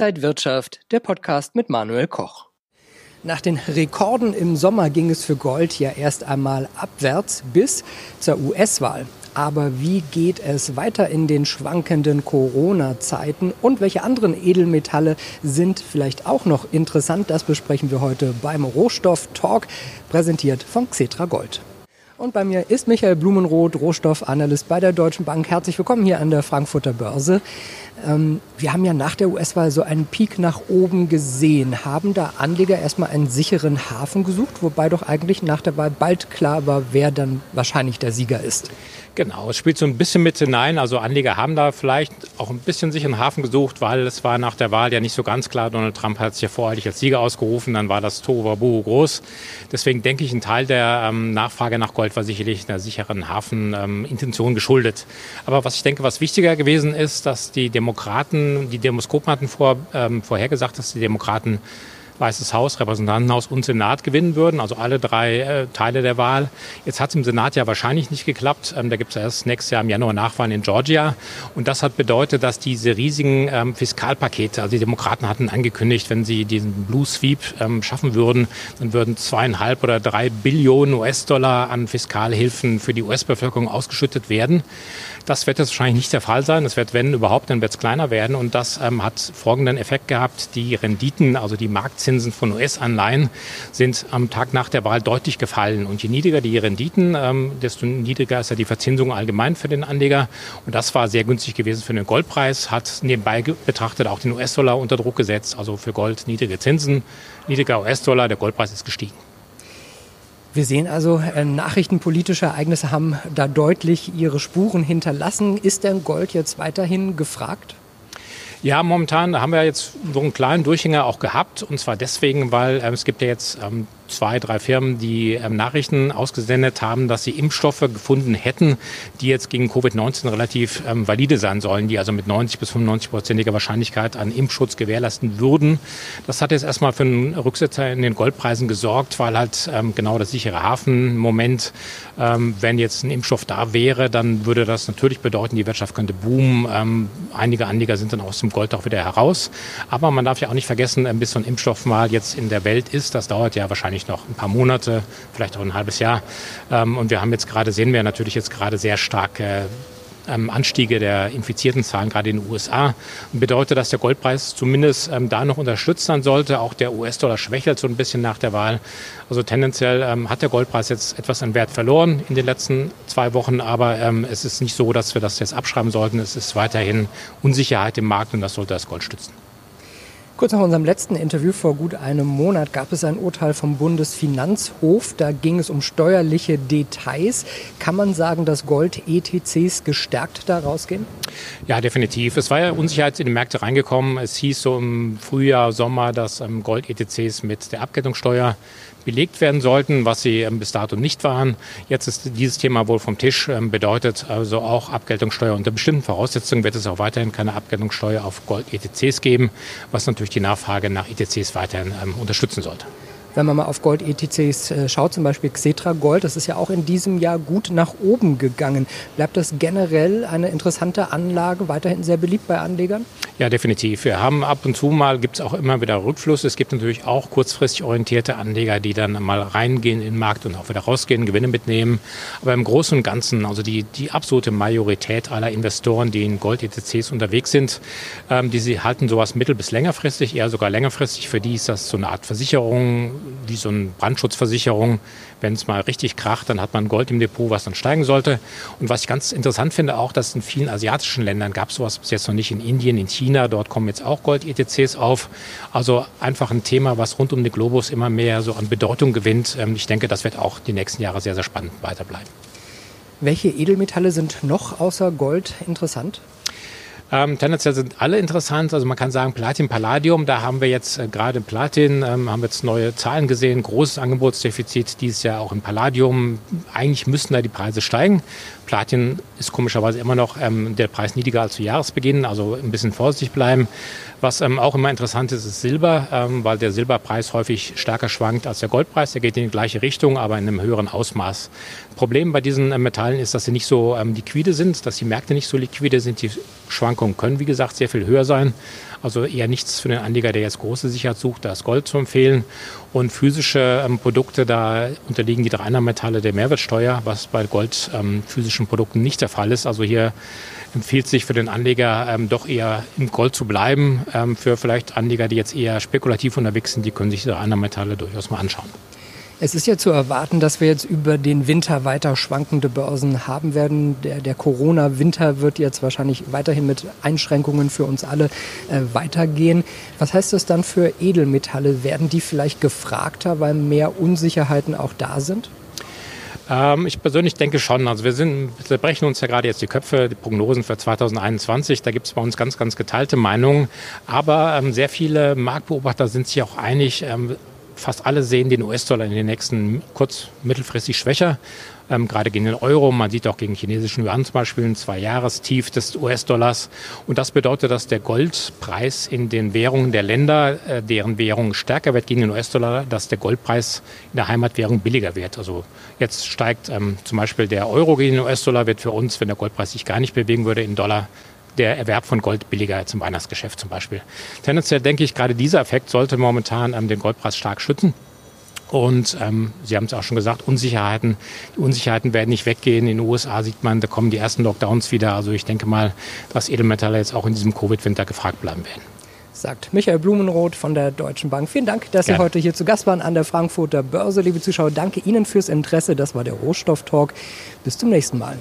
Inside Wirtschaft, der Podcast mit Manuel Koch. Nach den Rekorden im Sommer ging es für Gold ja erst einmal abwärts bis zur US-Wahl. Aber wie geht es weiter in den schwankenden Corona-Zeiten und welche anderen Edelmetalle sind vielleicht auch noch interessant? Das besprechen wir heute beim Rohstoff Talk, präsentiert von Xetra Gold. Und bei mir ist Michael Blumenroth, Rohstoffanalyst bei der Deutschen Bank. Herzlich willkommen hier an der Frankfurter Börse. Ähm, wir haben ja nach der US-Wahl so einen Peak nach oben gesehen. Haben da Anleger erstmal einen sicheren Hafen gesucht, wobei doch eigentlich nach der Wahl bald klar war, wer dann wahrscheinlich der Sieger ist? Genau, es spielt so ein bisschen mit hinein. Also Anleger haben da vielleicht auch ein bisschen sich einen Hafen gesucht, weil es war nach der Wahl ja nicht so ganz klar. Donald Trump hat sich ja voreilig als Sieger ausgerufen, dann war das Tohuwabohu groß. Deswegen denke ich, ein Teil der ähm, Nachfrage nach Gold war sicherlich einer sicheren Hafenintention ähm, geschuldet. Aber was ich denke, was wichtiger gewesen ist, dass die Demokraten, die Demoskopen hatten vor, ähm, vorhergesagt, dass die Demokraten Weißes Haus, Repräsentantenhaus und Senat gewinnen würden, also alle drei äh, Teile der Wahl. Jetzt hat es im Senat ja wahrscheinlich nicht geklappt. Ähm, da gibt es erst nächstes Jahr im Januar Nachwahlen in Georgia. Und das hat bedeutet, dass diese riesigen ähm, Fiskalpakete, also die Demokraten hatten angekündigt, wenn sie diesen Blue Sweep ähm, schaffen würden, dann würden zweieinhalb oder drei Billionen US-Dollar an Fiskalhilfen für die US-Bevölkerung ausgeschüttet werden. Das wird jetzt wahrscheinlich nicht der Fall sein. Es wird, wenn überhaupt, dann wird es kleiner werden. Und das ähm, hat folgenden Effekt gehabt. Die Renditen, also die Marktzinsen von US-Anleihen, sind am Tag nach der Wahl deutlich gefallen. Und je niedriger die Renditen, ähm, desto niedriger ist ja die Verzinsung allgemein für den Anleger. Und das war sehr günstig gewesen für den Goldpreis, hat nebenbei betrachtet auch den US-Dollar unter Druck gesetzt. Also für Gold niedrige Zinsen, niedriger US-Dollar, der Goldpreis ist gestiegen. Wir sehen also, äh, nachrichtenpolitische Ereignisse haben da deutlich ihre Spuren hinterlassen. Ist denn Gold jetzt weiterhin gefragt? Ja, momentan haben wir jetzt so einen kleinen Durchhänger auch gehabt. Und zwar deswegen, weil äh, es gibt ja jetzt ähm, zwei, drei Firmen, die ähm, Nachrichten ausgesendet haben, dass sie Impfstoffe gefunden hätten, die jetzt gegen Covid-19 relativ ähm, valide sein sollen, die also mit 90 bis 95 prozentiger Wahrscheinlichkeit an Impfschutz gewährleisten würden. Das hat jetzt erstmal für einen Rücksetzer in den Goldpreisen gesorgt, weil halt ähm, genau das sichere Hafen-Moment, ähm, wenn jetzt ein Impfstoff da wäre, dann würde das natürlich bedeuten, die Wirtschaft könnte boomen. Einige Anleger sind dann aus dem Gold auch wieder heraus. Aber man darf ja auch nicht vergessen, bis so ein Impfstoff mal jetzt in der Welt ist, das dauert ja wahrscheinlich noch ein paar Monate, vielleicht auch ein halbes Jahr. Ähm, und wir haben jetzt gerade, sehen wir natürlich jetzt gerade sehr starke ähm, Anstiege der infizierten Zahlen, gerade in den USA. Bedeutet, dass der Goldpreis zumindest ähm, da noch unterstützt sein sollte. Auch der US-Dollar schwächelt so ein bisschen nach der Wahl. Also tendenziell ähm, hat der Goldpreis jetzt etwas an Wert verloren in den letzten zwei Wochen, aber ähm, es ist nicht so, dass wir das jetzt abschreiben sollten. Es ist weiterhin Unsicherheit im Markt und das sollte das Gold stützen. Kurz nach unserem letzten Interview vor gut einem Monat gab es ein Urteil vom Bundesfinanzhof. Da ging es um steuerliche Details. Kann man sagen, dass Gold-ETCs gestärkt da rausgehen? Ja, definitiv. Es war ja Unsicherheit in die Märkte reingekommen. Es hieß so im Frühjahr, Sommer, dass ähm, Gold-ETCs mit der Abgeltungssteuer belegt werden sollten, was sie ähm, bis dato nicht waren. Jetzt ist dieses Thema wohl vom Tisch, ähm, bedeutet also auch Abgeltungssteuer unter bestimmten Voraussetzungen wird es auch weiterhin keine Abgeltungssteuer auf Gold-ETCs geben, was natürlich die Nachfrage nach ETCs weiterhin ähm, unterstützen sollte wenn man mal auf Gold-ETCs äh, schaut, zum Beispiel Xetra Gold, das ist ja auch in diesem Jahr gut nach oben gegangen. Bleibt das generell eine interessante Anlage, weiterhin sehr beliebt bei Anlegern? Ja, definitiv. Wir haben ab und zu mal, gibt es auch immer wieder Rückfluss. Es gibt natürlich auch kurzfristig orientierte Anleger, die dann mal reingehen in den Markt und auch wieder rausgehen, Gewinne mitnehmen. Aber im Großen und Ganzen, also die, die absolute Majorität aller Investoren, die in Gold-ETCs unterwegs sind, ähm, die sie halten sowas mittel- bis längerfristig, eher sogar längerfristig. Für die ist das so eine Art Versicherung, wie so eine Brandschutzversicherung. Wenn es mal richtig kracht, dann hat man Gold im Depot, was dann steigen sollte. Und was ich ganz interessant finde, auch, dass in vielen asiatischen Ländern gab es sowas bis jetzt noch nicht. In Indien, in China, dort kommen jetzt auch Gold-ETCs auf. Also einfach ein Thema, was rund um den Globus immer mehr so an Bedeutung gewinnt. Ähm, ich denke, das wird auch die nächsten Jahre sehr, sehr spannend weiterbleiben. Welche Edelmetalle sind noch außer Gold interessant? Ähm, tendenziell sind alle interessant. Also man kann sagen, Platin, Palladium, da haben wir jetzt äh, gerade Platin, ähm, haben wir jetzt neue Zahlen gesehen, großes Angebotsdefizit dieses Jahr auch im Palladium. Eigentlich müssten da die Preise steigen. Platin ist komischerweise immer noch ähm, der Preis niedriger als zu Jahresbeginn, also ein bisschen vorsichtig bleiben. Was ähm, auch immer interessant ist, ist Silber, ähm, weil der Silberpreis häufig stärker schwankt als der Goldpreis. Der geht in die gleiche Richtung, aber in einem höheren Ausmaß. Problem bei diesen äh, Metallen ist, dass sie nicht so ähm, liquide sind, dass die Märkte nicht so liquide sind. Die Schwankungen Schwankungen können, wie gesagt, sehr viel höher sein. Also eher nichts für den Anleger, der jetzt große Sicherheit sucht, da ist Gold zu empfehlen. Und physische ähm, Produkte, da unterliegen die drei anderen Metalle der Mehrwertsteuer, was bei Gold ähm, physischen Produkten nicht der Fall ist. Also hier empfiehlt sich für den Anleger ähm, doch eher im Gold zu bleiben. Ähm, für vielleicht Anleger, die jetzt eher spekulativ unterwegs sind, die können sich diese anderen Metalle durchaus mal anschauen. Es ist ja zu erwarten, dass wir jetzt über den Winter weiter schwankende Börsen haben werden. Der, der Corona-Winter wird jetzt wahrscheinlich weiterhin mit Einschränkungen für uns alle äh, weitergehen. Was heißt das dann für Edelmetalle? Werden die vielleicht gefragter, weil mehr Unsicherheiten auch da sind? Ähm, ich persönlich denke schon. Also wir sind, wir brechen uns ja gerade jetzt die Köpfe, die Prognosen für 2021. Da gibt es bei uns ganz, ganz geteilte Meinungen. Aber ähm, sehr viele Marktbeobachter sind sich auch einig, ähm, fast alle sehen den US-Dollar in den nächsten kurz-, mittelfristig schwächer. Ähm, gerade gegen den Euro. Man sieht auch gegen chinesischen Yuan zum Beispiel ein Zwei-Jahres-Tief des US-Dollars. Und das bedeutet, dass der Goldpreis in den Währungen der Länder, äh, deren Währung stärker wird gegen den US-Dollar, dass der Goldpreis in der Heimatwährung billiger wird. Also jetzt steigt ähm, zum Beispiel der Euro gegen den US-Dollar, wird für uns, wenn der Goldpreis sich gar nicht bewegen würde, in Dollar der Erwerb von Gold billiger zum Weihnachtsgeschäft zum Beispiel. Tendenziell denke ich, gerade dieser Effekt sollte momentan ähm, den Goldpreis stark schützen. Und ähm, Sie haben es auch schon gesagt, Unsicherheiten. Die Unsicherheiten werden nicht weggehen. In den USA sieht man, da kommen die ersten Lockdowns wieder. Also ich denke mal, dass Edelmetalle jetzt auch in diesem Covid-Winter gefragt bleiben werden. Sagt Michael Blumenroth von der Deutschen Bank. Vielen Dank, dass Gerne. Sie heute hier zu Gast waren an der Frankfurter Börse. Liebe Zuschauer, danke Ihnen fürs Interesse. Das war der Rohstofftalk. Bis zum nächsten Mal.